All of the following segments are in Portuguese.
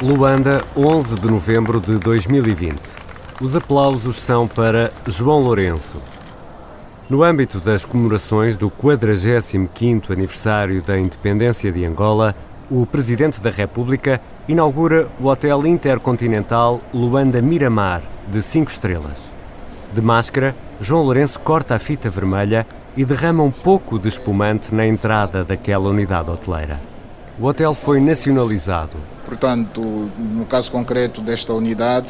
Luanda, 11 de novembro de 2020. Os aplausos são para João Lourenço. No âmbito das comemorações do 45º aniversário da independência de Angola, o Presidente da República inaugura o Hotel Intercontinental Luanda Miramar, de 5 estrelas. De máscara, João Lourenço corta a fita vermelha e derrama um pouco de espumante na entrada daquela unidade hoteleira. O hotel foi nacionalizado Portanto, no caso concreto desta unidade,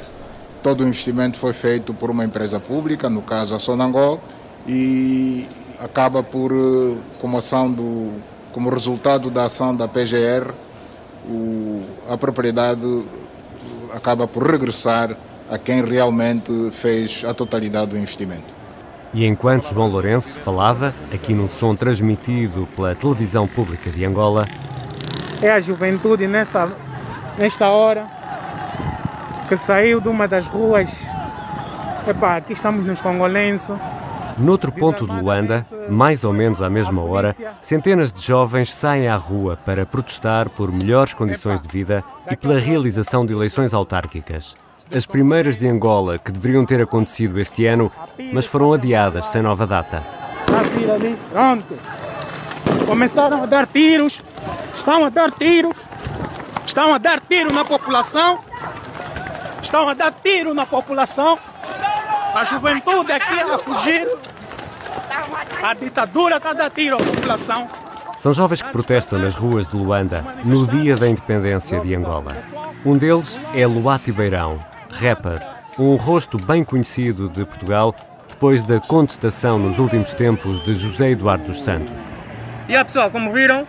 todo o investimento foi feito por uma empresa pública, no caso a Sonangol, e acaba por, eh, como ação do, como resultado da ação da PGR, o, a propriedade acaba por regressar a quem realmente fez a totalidade do investimento. E enquanto João Lourenço falava, aqui num som transmitido pela televisão pública de Angola, é a juventude nessa nesta hora, que saiu de uma das ruas. Epá, aqui estamos nos Congolenso. Noutro ponto de Luanda, mais ou menos à mesma hora, centenas de jovens saem à rua para protestar por melhores condições de vida e pela realização de eleições autárquicas. As primeiras de Angola, que deveriam ter acontecido este ano, mas foram adiadas sem nova data. pronto. Começaram a dar tiros, estão a dar tiros. Estão a dar tiro na população. Estão a dar tiro na população. A juventude aqui a fugir. A ditadura está a dar tiro à população. São jovens que protestam nas ruas de Luanda no dia da independência de Angola. Um deles é Luati Beirão, rapper, um rosto bem conhecido de Portugal depois da contestação nos últimos tempos de José Eduardo dos Santos. E aí, pessoal, como viram,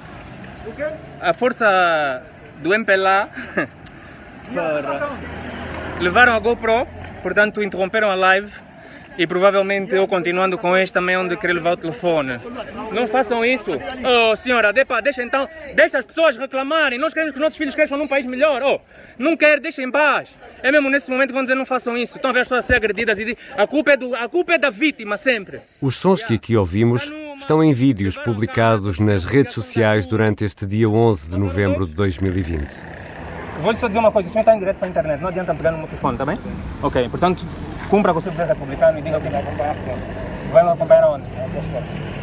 a força do MPLA levaram a GoPro, portanto interromperam a live e provavelmente eu continuando com este também onde querer levar o telefone. Não façam isso. Oh senhora, de, deixa então, deixa as pessoas reclamarem. Nós queremos que os nossos filhos cresçam num país melhor. Oh, não quer, deixem em paz. É mesmo nesse momento que vão dizer não façam isso. Estão a ver as pessoas a ser agredidas e a culpa, é do, a culpa é da vítima sempre. Os sons que aqui ouvimos estão em vídeos publicados nas redes sociais durante este dia 11 de novembro de 2020. Vou-lhe só dizer uma coisa, o senhor está em direto para a internet, não adianta pegar no meu telefone, está bem? Ok, portanto, cumpra com o seu dever republicano e diga que vai acompanhar Vai me acompanhar aonde?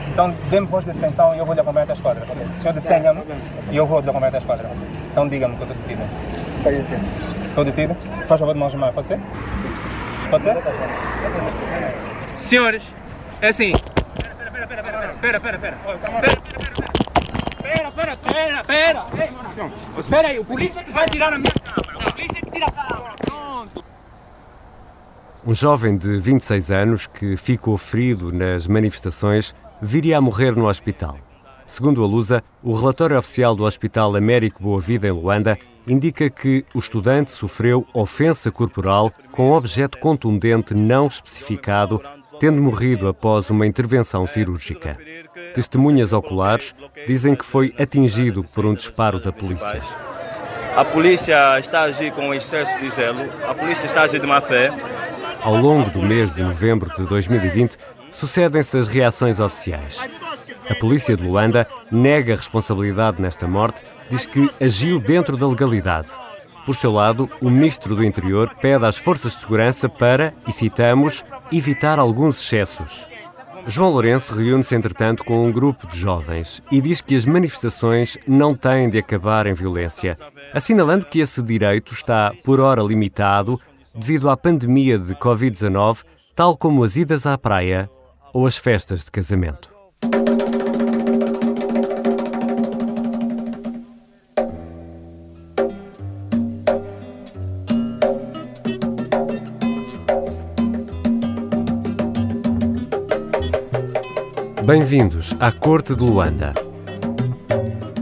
Então dê-me voz de detenção e eu vou lhe acompanhar até a esquadra. O senhor detenha-me e eu vou lhe acompanhar até a esquadra. Então diga-me que eu estou detido. Está detido. Estou detido? Faz favor de mãos pode ser? Sim. Pode ser? Senhores, é assim. Espera, espera, espera, espera, espera, espera, espera. Espera, espera, espera, espera. Espera aí, o polícia que vai tirar a minha câmera. O polícia que tira a câmera. Pronto. Um jovem de 26 anos que ficou ferido nas manifestações viria a morrer no hospital. Segundo a Lusa, o relatório oficial do Hospital Américo Boa Vida em Luanda indica que o estudante sofreu ofensa corporal com objeto contundente não especificado, tendo morrido após uma intervenção cirúrgica. Testemunhas oculares dizem que foi atingido por um disparo da polícia. A polícia está a agir com excesso de zelo, a polícia está a agir de má fé, ao longo do mês de novembro de 2020, sucedem-se as reações oficiais. A polícia de Luanda nega a responsabilidade nesta morte, diz que agiu dentro da legalidade. Por seu lado, o ministro do Interior pede às forças de segurança para, e citamos, evitar alguns excessos. João Lourenço reúne-se, entretanto, com um grupo de jovens e diz que as manifestações não têm de acabar em violência, assinalando que esse direito está, por hora, limitado devido à pandemia de Covid-19, tal como as idas à praia ou as festas de casamento. Bem-vindos à Corte de Luanda.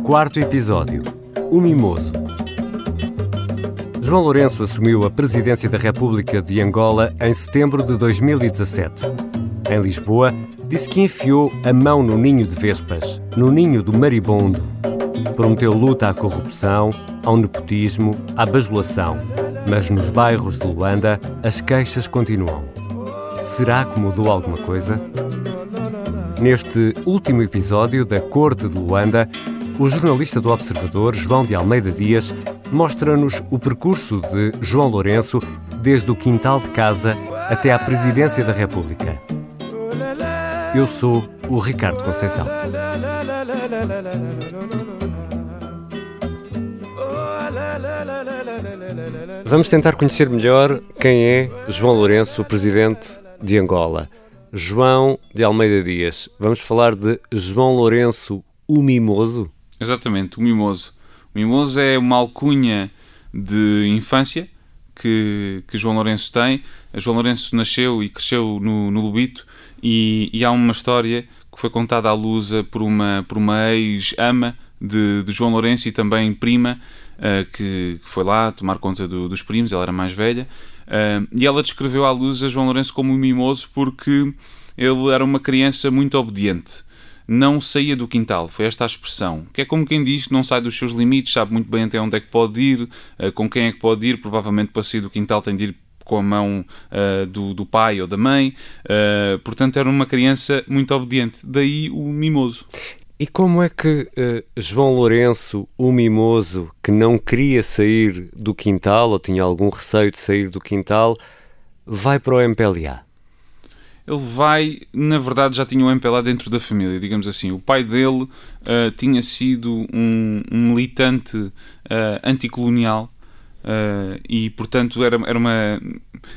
Quarto episódio: O Mimoso. João Lourenço assumiu a presidência da República de Angola em setembro de 2017. Em Lisboa, disse que enfiou a mão no ninho de vespas, no ninho do maribondo. Prometeu luta à corrupção, ao nepotismo, à bajulação. Mas nos bairros de Luanda, as queixas continuam. Será que mudou alguma coisa? Neste último episódio da Corte de Luanda, o jornalista do Observador, João de Almeida Dias, mostra-nos o percurso de João Lourenço desde o quintal de casa até à presidência da República. Eu sou o Ricardo Conceição. Vamos tentar conhecer melhor quem é João Lourenço, o presidente de Angola. João de Almeida Dias. Vamos falar de João Lourenço, o Mimoso? Exatamente, o Mimoso. Mimoso é uma alcunha de infância que, que João Lourenço tem. João Lourenço nasceu e cresceu no, no Lubito e, e há uma história que foi contada à Lusa por uma, por uma ex-ama de, de, João Lourenço e também prima, uh, que, que, foi lá tomar conta do, dos primos, ela era mais velha, uh, e ela descreveu à Lusa João Lourenço como um mimoso porque ele era uma criança muito obediente não saía do quintal, foi esta a expressão, que é como quem diz que não sai dos seus limites, sabe muito bem até onde é que pode ir, eh, com quem é que pode ir, provavelmente para sair do quintal tem de ir com a mão uh, do, do, pai ou da mãe, uh, portanto era uma criança muito obediente, daí o mimoso. E como é que uh, João Lourenço, o mimoso, que não queria sair do quintal ou tinha algum receio de sair do quintal, vai para o MPLA? Ele vai, na verdade, já tinha o MPLA dentro da família, digamos assim. O pai dele uh, tinha sido um, um militante uh, anticolonial uh, e, portanto, era, era uma.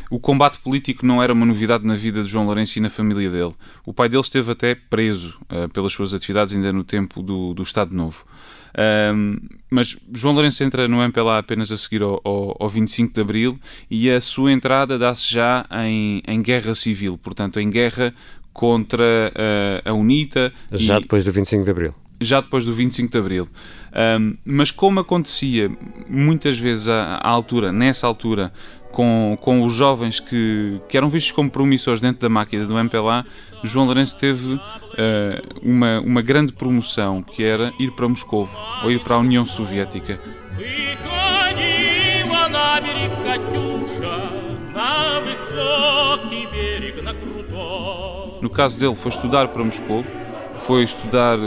O combate político não era uma novidade na vida de João Lourenço e na família dele. O pai dele esteve até preso pelas suas atividades ainda no tempo do, do Estado Novo. Um, mas João Lourenço entra no MPLA apenas a seguir ao, ao, ao 25 de Abril e a sua entrada dá-se já em, em guerra civil, portanto, em guerra contra uh, a UNITA. Já e, depois do 25 de Abril. Já depois do 25 de Abril. Um, mas como acontecia muitas vezes à, à altura, nessa altura, com, com os jovens que, que eram vistos como promissores dentro da máquina do MPLA, João Lourenço teve uh, uma, uma grande promoção, que era ir para Moscou ou ir para a União Soviética. No caso dele, foi estudar para Moscou, foi estudar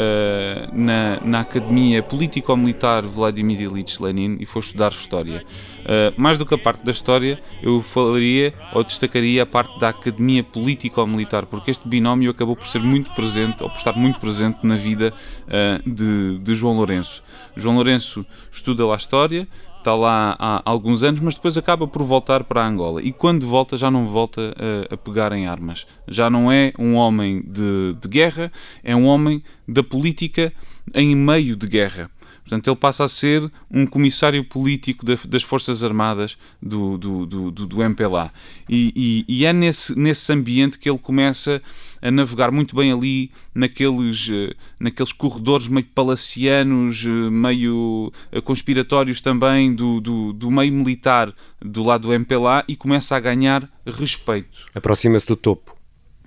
uh, na, na Academia Político-Militar Vladimir Ilyich Lenin e foi estudar História. Uh, mais do que a parte da História, eu falaria ou destacaria a parte da Academia Político-Militar, porque este binómio acabou por ser muito presente, ou por estar muito presente na vida uh, de, de João Lourenço. João Lourenço estuda lá História, está lá há alguns anos, mas depois acaba por voltar para Angola. E quando volta, já não volta a, a pegar em armas. Já não é um homem de, de guerra, é um homem da política em meio de guerra. Portanto, ele passa a ser um comissário político das Forças Armadas do, do, do, do MPLA. E, e, e, é nesse, nesse ambiente que ele começa a navegar muito bem ali naqueles, eh, naqueles corredores meio palacianos, eh, meio eh, conspiratórios também do, do, do meio militar do lado do MPLA e começa a ganhar respeito. Aproxima-se do topo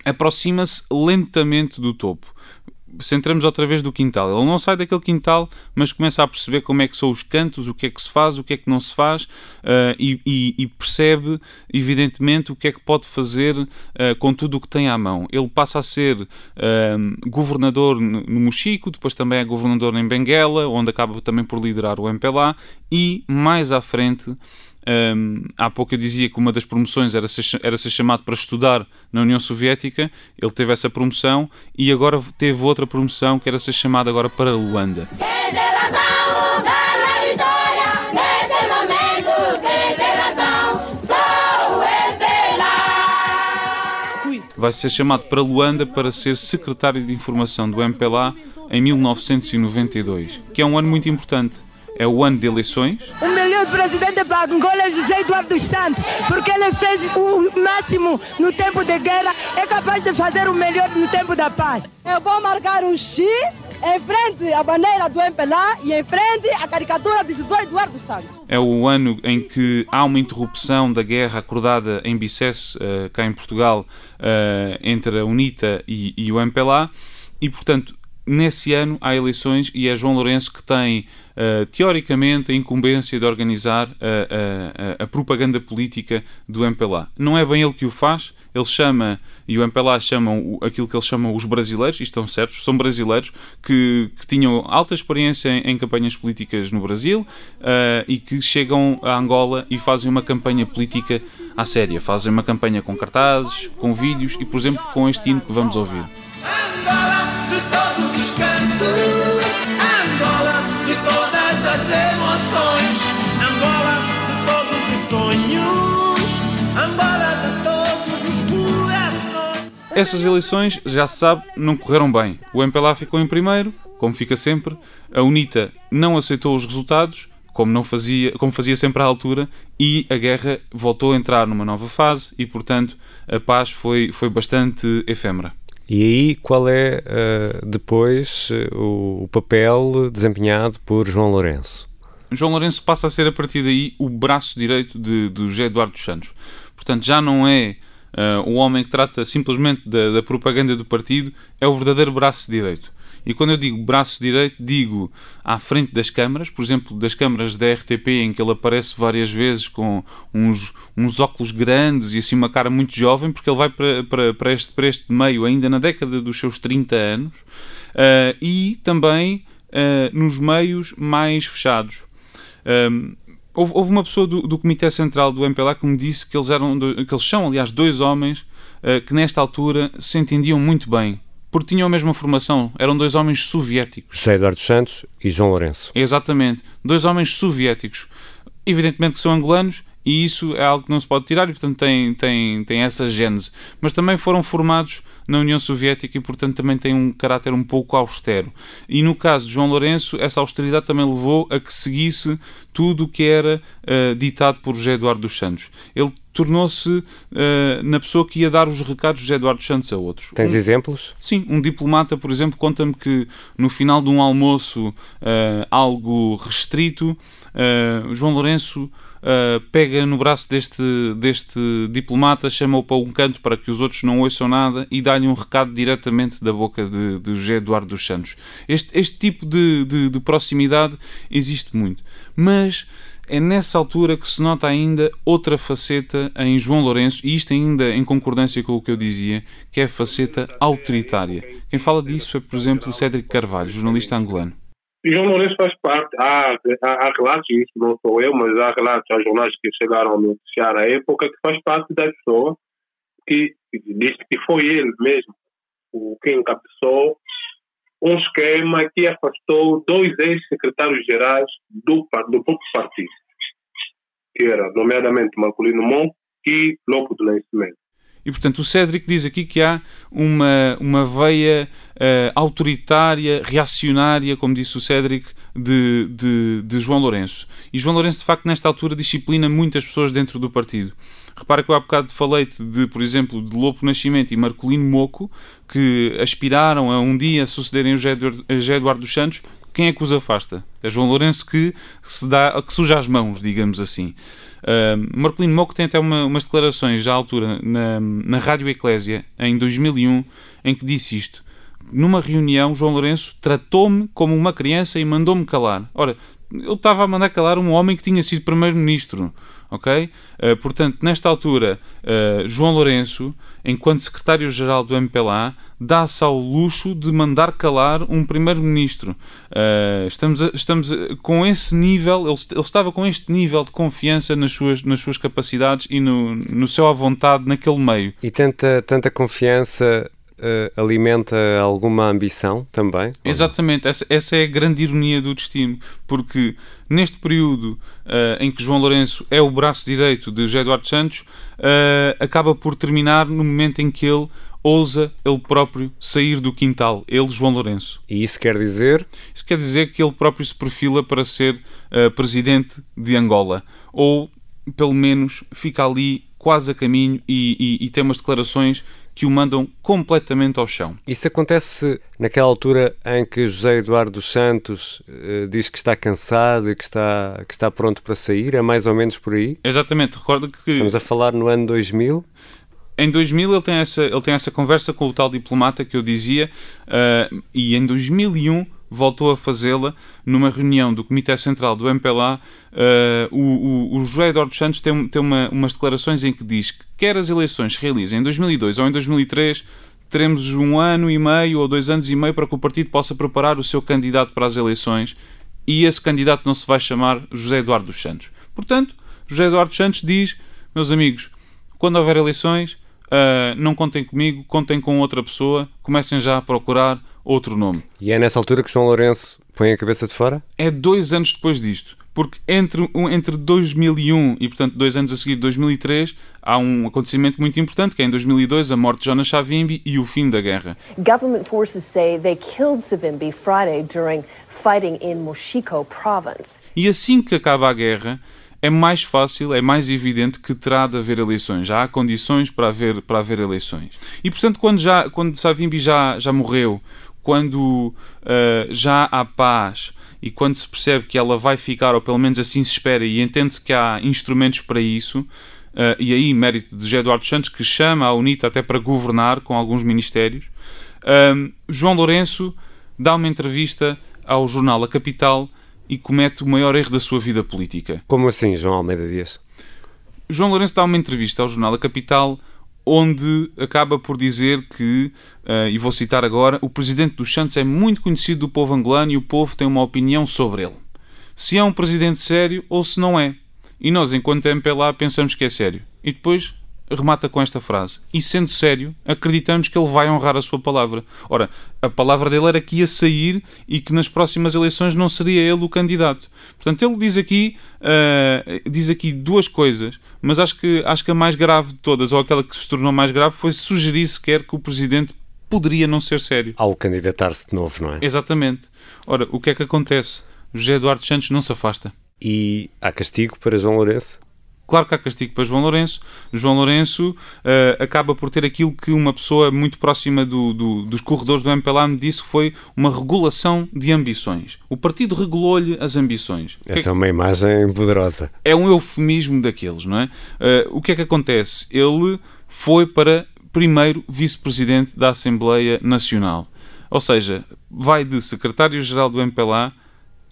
aproxima-se lentamente do topo centramos outra vez do quintal. Ele não sai daquele quintal, mas começa a perceber como é que são os cantos, o que é que se faz, o que é que não se faz uh, e, e, e, percebe, evidentemente, o que é que pode fazer uh, com tudo o que tem à mão. Ele passa a ser uh, governador no, Mochico, depois também é governador em Benguela, onde acaba também por liderar o MPLA e, mais à frente, um, há pouco eu dizia que uma das promoções era ser, era ser chamado para estudar na União Soviética, ele teve essa promoção e agora teve outra promoção que era ser chamado agora para Luanda. Vai ser chamado para Luanda para ser secretário de informação do MPLA em 1992, que é um ano muito importante. É o ano de eleições. O melhor presidente para Angola é José Eduardo dos Santos, porque ele fez o máximo no tempo de guerra, é capaz de fazer o melhor no tempo da paz. Eu vou marcar um X em frente à bandeira do MPLA e em frente à caricatura de José Eduardo dos Santos. É o ano em que há uma interrupção da guerra acordada em Bicesse, cá em Portugal, entre a UNITA e, e o MPLA, e portanto nesse ano há eleições e é João Lourenço que tem, uh, teoricamente, a incumbência de organizar a, a, a, propaganda política do MPLA. Não é bem ele que o faz, ele chama, e o MPLA chamam aquilo que eles chamam os brasileiros, e estão certos, são brasileiros que, que tinham alta experiência em, em, campanhas políticas no Brasil uh, e que chegam a Angola e fazem uma campanha política à séria. Fazem uma campanha com cartazes, com vídeos e, por exemplo, com este hino que vamos ouvir. Angola de todos Essas eleições, já se sabe, não correram bem. O MPLA ficou em primeiro, como fica sempre, a UNITA não aceitou os resultados como não fazia, como fazia sempre à altura, e a guerra voltou a entrar numa nova fase e, portanto, a paz foi, foi bastante efêmera. E aí, qual é uh, depois uh, o, papel desempenhado por João Lourenço? João Lourenço passa a ser, a partir daí, o braço direito de, do José Eduardo dos Santos. Portanto, já não é uh, o homem que trata simplesmente da, da propaganda do partido, é o verdadeiro braço direito. E quando eu digo braço direito, digo à frente das câmaras, por exemplo, das câmaras da RTP, em que ele aparece várias vezes com uns, uns óculos grandes e assim uma cara muito jovem, porque ele vai para, para, para, este, para este meio ainda na década dos seus 30 anos, uh, e também uh, nos meios mais fechados. Um, houve, houve, uma pessoa do, do, Comitê Central do MPLA que me disse que eles, eram, que eles são, aliás, dois homens uh, que nesta altura se entendiam muito bem porque tinham a mesma formação, eram dois homens soviéticos. José Eduardo Santos e João Lourenço. Exatamente, dois homens soviéticos. Evidentemente que são angolanos e isso é algo que não se pode tirar e, portanto, tem, tem, tem essa gênese. Mas também foram formados na União Soviética e, portanto, também têm um caráter um pouco austero. E no caso de João Lourenço, essa austeridade também levou a que seguisse tudo o que era uh, ditado por José Eduardo dos Santos. Ele tornou-se uh, na pessoa que ia dar os recados de José Eduardo Santos a outros. Tens um, exemplos? Sim, um diplomata, por exemplo, conta-me que no final de um almoço uh, algo restrito, João Lourenço pega no braço deste, deste diplomata, chama-o para um canto para que os outros não ouçam nada e dá-lhe um recado diretamente da boca de, de José Eduardo dos Santos. Este, este tipo de, de, de proximidade existe muito. Mas é nessa altura que se nota ainda outra faceta em João Lourenço, e isto ainda em concordância com o que eu dizia, que é a faceta autoritária. Quem fala disso é, por exemplo, Cédric Carvalho, jornalista angolano. João Lourenço faz parte, há, há, há relatos, isso não sou eu, mas há relatos, há jornais que chegaram a noticiar a época, que faz parte da pessoa que diz que foi ele mesmo o que encabeçou um esquema que afastou dois ex-secretários gerais do, do próprio partido, que era, nomeadamente, Marcolino Mon e Lopo do Nascimento. E, portanto, o Cédric diz aqui que há uma, uma veia uh, autoritária, reacionária, como disse o Cédric, de, de, de João Lourenço. E João Lourenço, de facto, nesta altura, disciplina muitas pessoas dentro do partido. Repara que eu há bocado falei-te de, por exemplo, de Lopo Nascimento e Marcolino Moco, que aspiraram a um dia sucederem o José Eduardo dos Santos. Quem é que os afasta? É João Lourenço que se dá, que suja as mãos, digamos assim. Uh, Marcolino Moco tem até uma, umas declarações à altura na, na Rádio Eclésia, em 2001, em que disse isto. Numa reunião, João Lourenço tratou-me como uma criança e mandou-me calar. Ora, ele estava a mandar calar um homem que tinha sido primeiro-ministro ok? Uh, portanto, nesta altura, uh, João Lourenço, enquanto secretário-geral do MPLA, dá-se ao luxo de mandar calar um primeiro-ministro. Uh, estamos, a, estamos a, com esse nível, ele, ele, estava com este nível de confiança nas suas, nas suas capacidades e no, no seu à vontade naquele meio. E tanta, tanta confiança uh, alimenta alguma ambição também? Exatamente, essa, essa, é a grande ironia do destino, porque neste período uh, em que João Lourenço é o braço direito de José Eduardo Santos, uh, acaba por terminar no momento em que ele ousa ele próprio sair do quintal, ele, João Lourenço. E isso quer dizer? Isso quer dizer que ele próprio se perfila para ser uh, presidente de Angola, ou pelo menos fica ali quase a caminho e, e, e tem umas declarações que o mandam completamente ao chão. Isso acontece naquela altura em que José Eduardo Santos uh, diz que está cansado e que está, que está pronto para sair? É mais ou menos por aí? Exatamente, recorda que... Estamos a falar no ano 2000? Em 2000 ele tem essa, ele tem essa conversa com o tal diplomata que eu dizia uh, e em 2001 voltou a fazê-la numa reunião do Comitê Central do MPLA. Uh, o, o, o, José Eduardo Santos tem, tem uma, umas declarações em que diz que quer as eleições se realizem em 2002 ou em 2003, teremos um ano e meio ou dois anos e meio para que o partido possa preparar o seu candidato para as eleições e esse candidato não se vai chamar José Eduardo dos Santos. Portanto, José Eduardo Santos diz, meus amigos, quando houver eleições, uh, não contem comigo, contem com outra pessoa, comecem já a procurar outro nome. E é nessa altura que João Lourenço põe a cabeça de fora? É dois anos depois disto. Porque entre, entre 2001 e, portanto, dois anos a seguir, 2003, há um acontecimento muito importante, que é em 2002 a morte de Jonas Savimbi e o fim da guerra. Government forces say they killed Savimbi Friday during fighting in Moshiko province. E assim que acaba a guerra, é mais fácil, é mais evidente que terá de haver eleições. Já há condições para haver, para haver eleições. E, portanto, quando, já, quando Savimbi já, já morreu, quando uh, já há paz e quando se percebe que ela vai ficar, ou pelo menos assim se espera, e entende-se que há instrumentos para isso, uh, e aí mérito de José Eduardo Santos, que chama a UNITA até para governar com alguns ministérios, uh, João Lourenço dá uma entrevista ao jornal A Capital e comete o maior erro da sua vida política. Como assim, João Almeida Dias? João Lourenço dá uma entrevista ao jornal A Capital onde acaba por dizer que, uh, e vou citar agora, o presidente dos Santos é muito conhecido do povo angolano e o povo tem uma opinião sobre ele. Se é um presidente sério ou se não é. E nós, enquanto MPLA, pensamos que é sério. E depois remata com esta frase: E sendo sério, acreditamos que ele vai honrar a sua palavra. Ora, a palavra dele era que ia sair e que nas próximas eleições não seria ele o candidato. Portanto, ele diz aqui, uh, diz aqui duas coisas, mas acho que, acho que a mais grave de todas, ou aquela que se tornou mais grave, foi sugerir sequer que o presidente poderia não ser sério. Ao candidatar-se de novo, não é? Exatamente. Ora, o que é que acontece? José Eduardo Santos não se afasta. E há castigo para João Lourenço? Claro que há castigo para João Lourenço. João Lourenço uh, acaba por ter aquilo que uma pessoa muito próxima do, do, dos corredores do MPLA me disse que foi uma regulação de ambições. O partido regulou-lhe as ambições. Essa é uma imagem poderosa. É um eufemismo daqueles, não é? Uh, o que é que acontece? Ele foi para primeiro vice-presidente da Assembleia Nacional. Ou seja, vai de secretário-geral do MPLA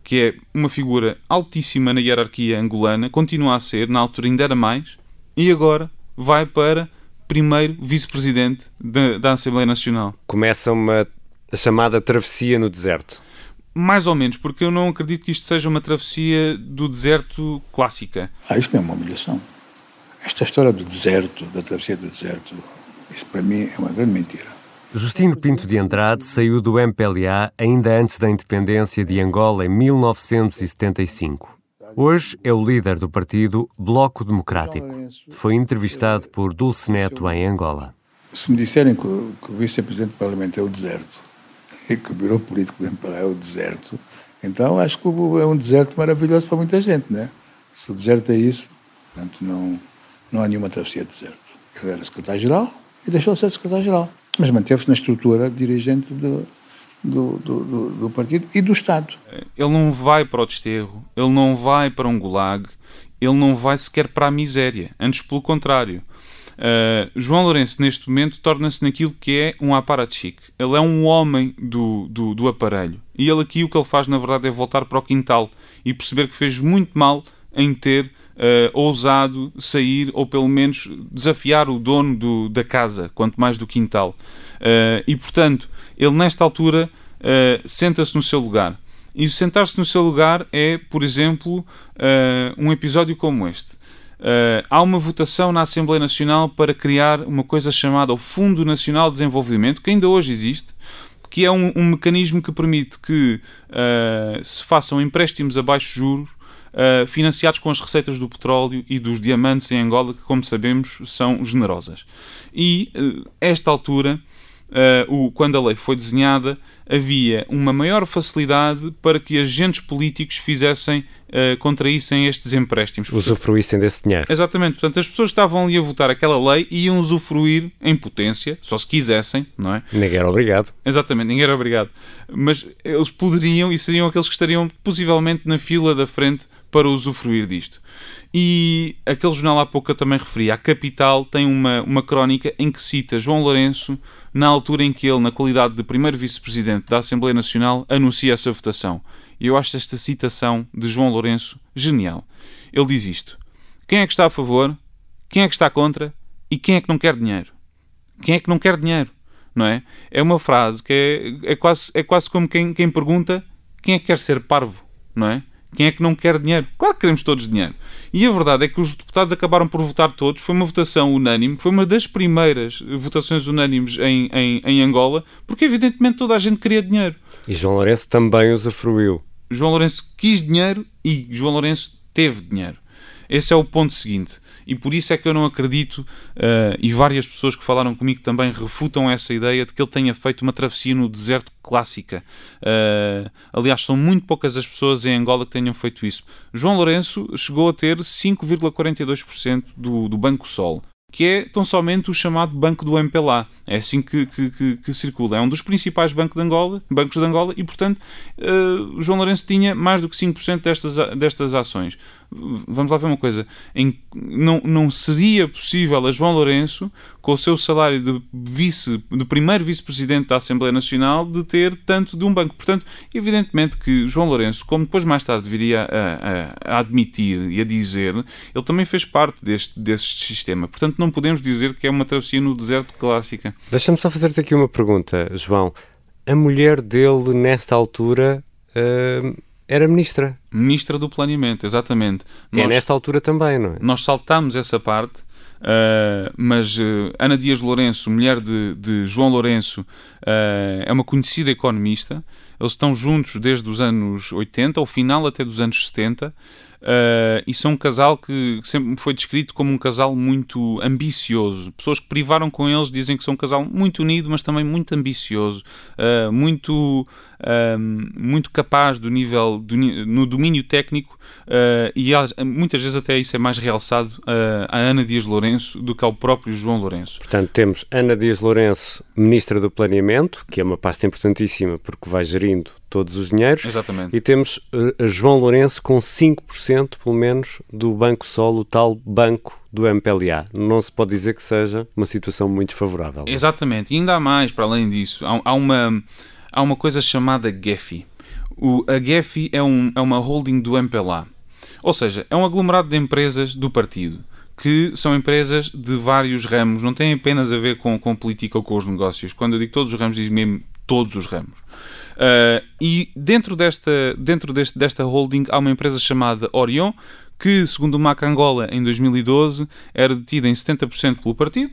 que é uma figura altíssima na hierarquia angolana, continua a ser, na altura ainda era mais, e agora vai para primeiro vice-presidente da, da, Assembleia Nacional. Começa uma a chamada travessia no deserto. Mais ou menos, porque eu não acredito que isto seja uma travessia do deserto clássica. Ah, isto não é uma humilhação. Esta história do deserto, da travessia do deserto, isso para mim é uma grande mentira. Justino Pinto de Andrade saiu do MPLA ainda antes da independência de Angola em 1975. Hoje é o líder do partido Bloco Democrático. Foi entrevistado por Dulce Neto em Angola. Se me disserem que, o vice-presidente do Parlamento é o deserto e que o Biro Político do MPLA é o deserto, então acho que é um deserto maravilhoso para muita gente, né? Se o deserto é isso, portanto não, não há nenhuma travessia de deserto. Ele era secretário-geral e deixou de ser secretário-geral mas manteve-se na estrutura dirigente do, do, do, do, partido e do Estado. Ele não vai para o desterro, ele não vai para um gulag, ele não vai sequer para a miséria, antes pelo contrário. Uh, João Lourenço, neste momento, torna-se naquilo que é um aparachique. Ele é um homem do, do, do aparelho. E ele aqui o que ele faz, na verdade, é voltar para o quintal e perceber que fez muito mal em ter uh, ousado sair ou pelo menos desafiar o dono do, da casa, quanto mais do quintal. Uh, e portanto, ele nesta altura uh, senta-se no seu lugar. E sentar-se no seu lugar é, por exemplo, um episódio como este. há uma votação na Assembleia Nacional para criar uma coisa chamada o Fundo Nacional de Desenvolvimento, que ainda hoje existe, que é um, um mecanismo que permite que uh, se façam empréstimos a baixos juros uh, financiados com as receitas do petróleo e dos diamantes em Angola, que, como sabemos, são generosas. E, uh, esta altura, uh, o, quando a lei foi desenhada, havia uma maior facilidade para que agentes políticos fizessem, uh, contraíssem estes empréstimos. Usufruíssem desse dinheiro. Exatamente. Portanto, as pessoas estavam ali a votar aquela lei e iam usufruir em potência, só se quisessem, não é? Ninguém era obrigado. Exatamente, ninguém era obrigado. Mas eles poderiam e seriam aqueles que estariam possivelmente na fila da frente para usufruir disto. E aquele jornal há pouco eu também referi, a Capital tem uma, uma crónica em que cita João Lourenço na altura em que ele, na qualidade de primeiro vice-presidente da Assembleia Nacional, anuncia essa votação. E eu acho esta citação de João Lourenço genial. Ele diz isto: Quem é que está a favor? Quem é que está contra? E quem é que não quer dinheiro? Quem é que não quer dinheiro? Não é? É uma frase que é, é, quase, é quase como quem, quem pergunta quem é que quer ser parvo, não é? Quem é que não quer dinheiro? Claro que queremos todos dinheiro. E a verdade é que os deputados acabaram por votar todos. Foi uma votação unânime. Foi uma das primeiras votações unânimes em, em, em Angola, porque evidentemente toda a gente queria dinheiro. E João Lourenço também usufruiu. João Lourenço quis dinheiro e João Lourenço teve dinheiro. Esse é o ponto seguinte e por isso é que eu não acredito, uh, e várias pessoas que falaram comigo também refutam essa ideia de que ele tenha feito uma travessia no deserto clássica. Uh, aliás, são muito poucas as pessoas em Angola que tenham feito isso. João Lourenço chegou a ter 5,42% do, do Banco Sol que é tão somente o chamado Banco do MPLA. É assim que, que, que, que circula. É um dos principais bancos de Angola, bancos de Angola e, portanto, uh, João Lourenço tinha mais do que 5% destas, destas ações vamos lá ver uma coisa, em, não, não seria possível a João Lourenço, com o seu salário de vice, de primeiro vice-presidente da Assembleia Nacional, de ter tanto de um banco. Portanto, evidentemente que João Lourenço, como depois mais tarde viria a, a, a admitir e a dizer, ele também fez parte deste, deste sistema. Portanto, não podemos dizer que é uma travessia no deserto clássica. Deixa-me só fazer-te aqui uma pergunta, João. A mulher dele, nesta altura, uh, era ministra. Ministra do Planeamento, exatamente. É nós, é nesta altura também, não é? Nós saltamos essa parte, uh, mas uh, Ana Dias Lourenço, mulher de, de João Lourenço, uh, é uma conhecida economista. Eles estão juntos desde os anos 80, ao final até dos anos 70. Uh, e são um casal que sempre foi descrito como um casal muito ambicioso. Pessoas que privaram com eles dizem que são um casal muito unido, mas também muito ambicioso, uh, muito, uh, muito capaz do nível do, no domínio técnico e muitas vezes até isso é mais realçado a Ana Dias Lourenço do que ao próprio João Lourenço. Portanto, temos Ana Dias Lourenço, Ministra do Planeamento, que é uma pasta importantíssima porque vai gerindo todos os dinheiros. Exatamente. E temos uh, João Lourenço com 5% pelo menos do Banco Sol, o tal banco do MPLA. Não se pode dizer que seja uma situação muito favorável. Exatamente. E ainda há mais, para além disso. Há, há uma, há uma coisa chamada GEFI. O, a GEFI é, um, é uma holding do MPLA. Ou seja, é um aglomerado de empresas do partido que são empresas de vários ramos, não tem apenas a ver com, com política ou com os negócios. Quando eu digo todos os ramos, digo mesmo todos os ramos. Uh, e dentro, desta, dentro deste, desta holding há uma empresa chamada Orion, que, segundo o MAC Angola, em 2012, era detida em 70% pelo partido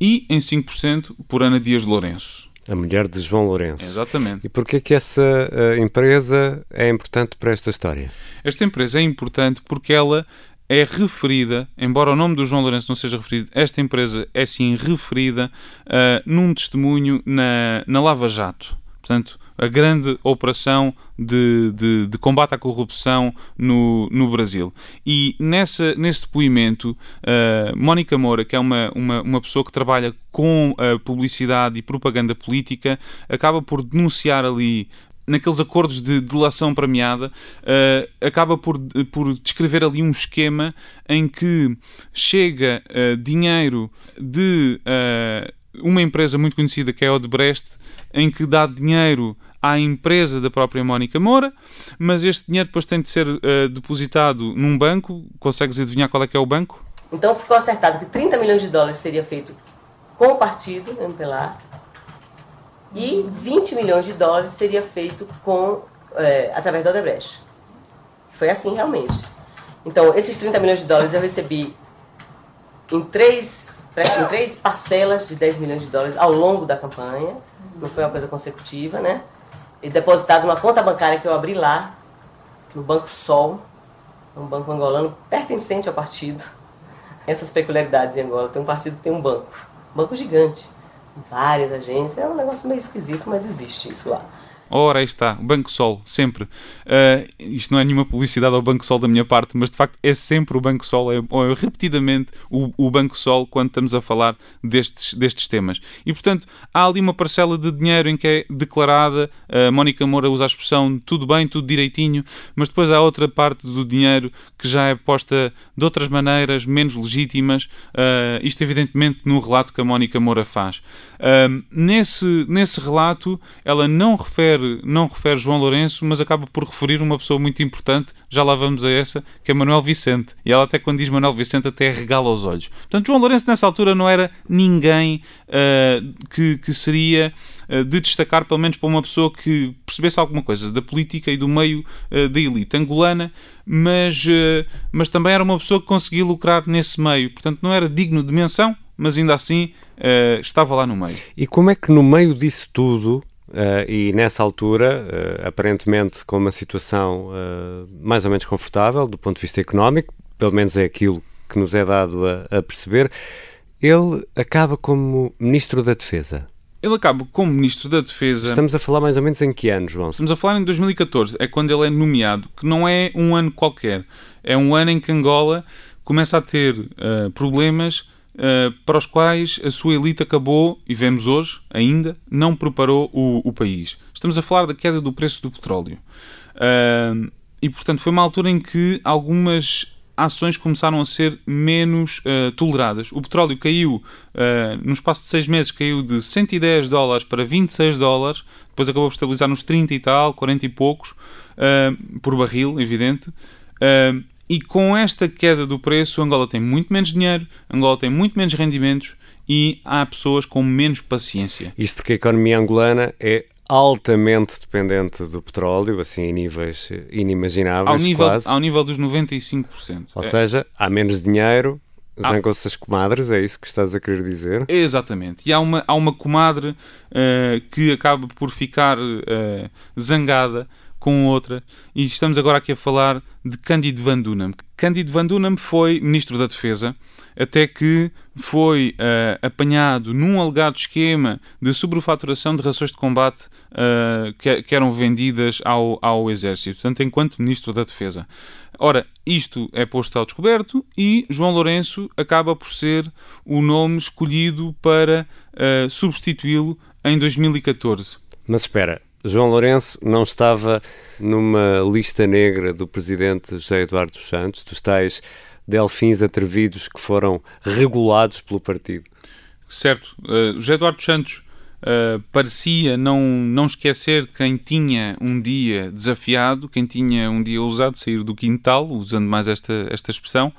e em 5% por Ana Dias Lourenço. A mulher de João Lourenço. Exatamente. E porquê que essa uh, empresa é importante para esta história? Esta empresa é importante porque ela é referida, embora o nome do João Lourenço não seja referido, esta empresa é sim referida uh, num testemunho na, na Lava Jato. Portanto, a grande operação de, de, de, combate à corrupção no, no Brasil. E nessa, nesse depoimento, uh, Mónica Moura, que é uma, uma, uma pessoa que trabalha com a publicidade e propaganda política, acaba por denunciar ali naqueles acordos de delação premiada, uh, acaba por, por descrever ali um esquema em que chega uh, dinheiro de uh, uma empresa muito conhecida que é a Odebrecht, em que dá dinheiro à empresa da própria Mónica Moura, mas este dinheiro depois tem de ser depositado num banco. Consegues adivinhar qual é que é o banco? Então ficou acertado que 30 milhões de dólares seria feito com o partido MPLA e 20 milhões de dólares seria feito com é, através da Odebrecht. Foi assim realmente. Então, esses 30 milhões de dólares eu recebi em três, em três parcelas de 10 milhões de dólares ao longo da campanha. Não foi uma coisa consecutiva, né? e depositado numa conta bancária que eu abri lá, no Banco Sol, um banco angolano pertencente ao partido. Essas peculiaridades em Angola. Tem um partido tem um banco, um banco gigante, várias agências. É um negócio meio esquisito, mas existe isso lá. Ora, aí está, Banco Sol, sempre. Uh, isto não é nenhuma publicidade ao Banco Sol da minha parte, mas de facto é sempre o Banco Sol, é, é repetidamente o, o, Banco Sol quando estamos a falar destes, destes temas. E portanto, há ali uma parcela de dinheiro em que é declarada, a Mónica Moura usa a expressão tudo bem, tudo direitinho, mas depois há outra parte do dinheiro que já é posta de outras maneiras, menos legítimas. Uh, isto, evidentemente, no relato que a Mónica Moura faz. Uh, nesse, nesse relato, ela não refere refere, não refere João Lourenço, mas acaba por referir uma pessoa muito importante, já lá vamos a essa, que é Manuel Vicente. E ela até quando diz Manuel Vicente até regala os olhos. Portanto, João Lourenço nessa altura não era ninguém uh, que, que seria uh, de destacar, pelo menos para uma pessoa que percebesse alguma coisa da política e do meio uh, da elite angolana, mas, mas também era uma pessoa que conseguia lucrar nesse meio. Portanto, não era digno de menção, mas ainda assim estava lá no meio. E como é que no meio disso tudo Uh, e nessa altura, uh, aparentemente com uma situação uh, mais ou menos confortável do ponto de vista económico, pelo menos é aquilo que nos é dado a, a perceber, ele acaba como Ministro da Defesa. Ele acaba como Ministro da Defesa. Estamos a falar mais ou menos em que ano, João? Estamos a falar em 2014, é quando ele é nomeado, que não é um ano qualquer. É um ano em que Angola começa a ter problemas uh, para os quais a sua elite acabou, e vemos hoje ainda, não preparou o, o país. Estamos a falar da queda do preço do petróleo. Uh, e, portanto, foi uma altura em que algumas ações começaram a ser menos uh, toleradas. O petróleo caiu, uh, no espaço de seis meses, caiu de 110 dólares para 26 dólares, depois acabou por estabilizar nos 30 e tal, 40 e poucos, uh, por barril, evidente. E com esta queda do preço, Angola tem muito menos dinheiro, Angola tem muito menos rendimentos e há pessoas com menos paciência. Isto porque a economia angolana é altamente dependente do petróleo, assim em níveis inimagináveis, ao nível, quase. Ao nível dos 95%. Ou é. seja, há menos dinheiro, zangam-se as comadres, é isso que estás a querer dizer? Exatamente. E há uma, há uma comadre uh, que acaba por ficar uh, zangada com outra, e estamos agora aqui a falar de Cândido Van Dunham. Cândido Van Dunham foi Ministro da Defesa, até que foi uh, apanhado num alegado esquema de sobrefaturação de rações de combate uh, que, que, eram vendidas ao, ao Exército, portanto, enquanto Ministro da Defesa. Ora, isto é posto ao descoberto e João Lourenço acaba por ser o nome escolhido para uh, substituí-lo em 2014. Mas espera, João Lourenço não estava numa lista negra do presidente José Eduardo dos Santos, dos tais delfins atrevidos que foram regulados pelo partido. Certo. Uh, José Eduardo dos Santos uh, parecia não, não esquecer quem tinha um dia desafiado, quem tinha um dia ousado sair do quintal, usando mais esta, esta expressão,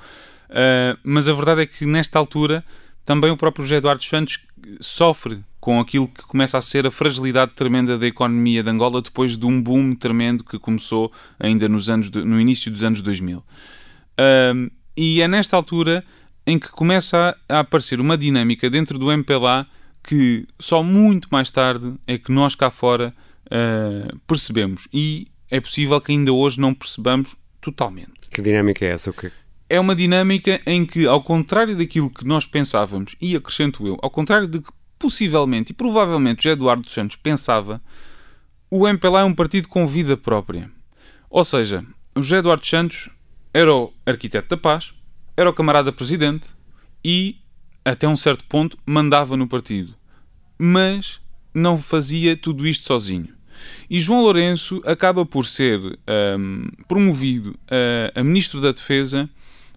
uh, mas a verdade é que nesta altura também o próprio José Eduardo Santos sofre com aquilo que começa a ser a fragilidade tremenda da economia de Angola depois de um boom tremendo que começou ainda nos anos de, no início dos anos 2000. Um, e é nesta altura em que começa a, aparecer uma dinâmica dentro do MPLA que só muito mais tarde é que nós cá fora uh, percebemos. E é possível que ainda hoje não percebamos totalmente. Que dinâmica é essa? O que... É uma dinâmica em que, ao contrário daquilo que nós pensávamos, e acrescento eu, ao contrário de que possivelmente e provavelmente José Eduardo dos Santos pensava, o MPLA é um partido com vida própria. Ou seja, o José Eduardo dos Santos era o arquiteto da paz, era o camarada presidente e, até um certo ponto, mandava no partido. Mas não fazia tudo isto sozinho. E João Lourenço acaba por ser um, promovido a, a Ministro da Defesa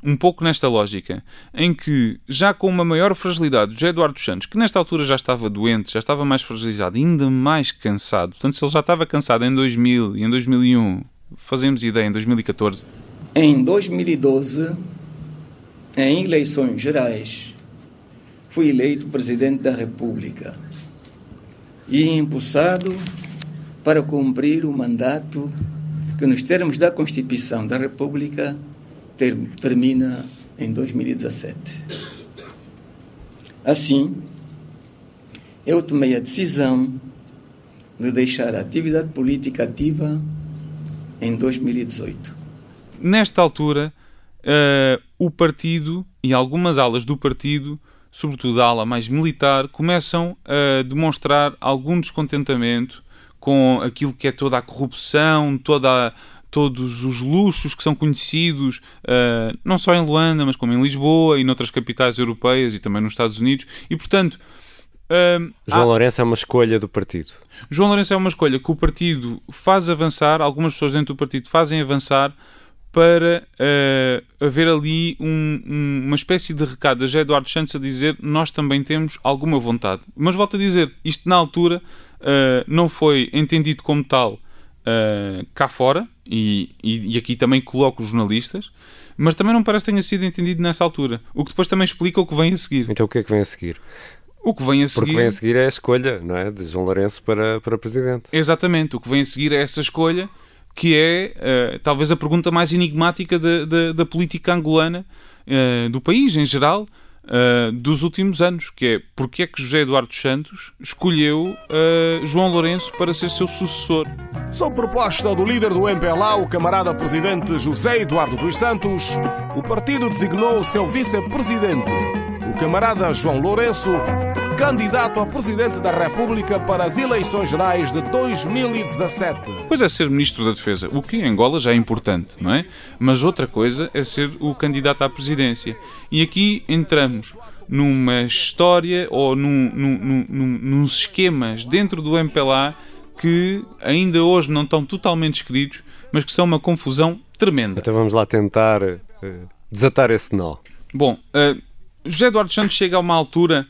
um pouco nesta lógica, em que, já com uma maior fragilidade, José Eduardo Santos, que nesta altura já estava doente, já estava mais fragilizado, ainda mais cansado, portanto, se ele já estava cansado em 2000 e em 2001, fazemos ideia, em 2014. Em 2012, em eleições gerais, fui eleito presidente da República e impulsado para cumprir o mandato que, nos termos da Constituição da República, ter, termina em 2017. Assim, eu tomei a decisão de deixar a atividade política ativa em 2018. Nesta altura, uh, o partido e algumas alas do partido, sobretudo a ala mais militar, começam a demonstrar algum descontentamento com aquilo que é toda a corrupção, toda a, todos os luxos que são conhecidos, uh, não só em Luanda, mas como em Lisboa e noutras capitais europeias e também nos Estados Unidos. E, portanto. Uh, João há... Lourenço é uma escolha do partido. João Lourenço é uma escolha que o partido faz avançar, algumas pessoas dentro do partido fazem avançar para uh, haver ali um, um, uma espécie de recado José Eduardo Santos a dizer nós também temos alguma vontade. Mas volto a dizer, isto na altura uh, não foi entendido como tal uh, cá fora, e, e, e, aqui também coloco os jornalistas, mas também não parece que tenha sido entendido nessa altura. O que depois também explica o que vem a seguir. Então o que é que vem a seguir? O que vem a seguir... Porque vem a seguir é a escolha, não é? De João Lourenço para, para presidente. Exatamente. O que vem a seguir é essa escolha que é uh, talvez a pergunta mais enigmática da, da, da política angolana, uh, do país em geral, uh, dos últimos anos, que é porque é que José Eduardo Santos escolheu João Lourenço para ser seu sucessor. Sob proposta do líder do MPLA, o camarada presidente José Eduardo dos Santos, o partido designou seu vice-presidente, o camarada João Lourenço, candidato a presidente da República para as eleições gerais de 2017. Pois é ser ministro da Defesa, o que em Angola já é importante, não é? Mas outra coisa é ser o candidato à presidência. E aqui entramos numa história ou num, num, num, nos esquemas dentro do MPLA que ainda hoje não estão totalmente escritos, mas que são uma confusão tremenda. Então vamos lá tentar uh, desatar esse nó. Bom, uh, José Eduardo Santos chega a uma altura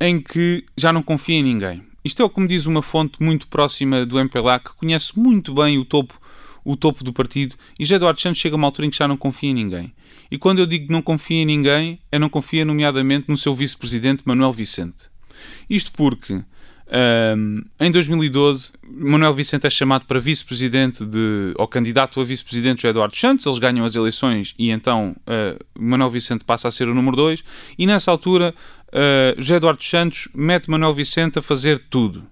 em que já não confia em ninguém. Isto é o que me diz uma fonte muito próxima do MPLA, que conhece muito bem o topo, o topo do partido, e José Eduardo Santos chega a uma altura em que já não confia em ninguém. E quando eu digo não confia em ninguém, é não confia nomeadamente no seu vice-presidente Manuel Vicente. Isto porque um, em 2012, Manuel Vicente é chamado para vice-presidente de, ou candidato a vice-presidente de Eduardo Santos. Eles ganham as eleições e então uh, Manuel Vicente passa a ser o número 2. E nessa altura, uh, José Eduardo Santos mete Manuel Vicente a fazer tudo.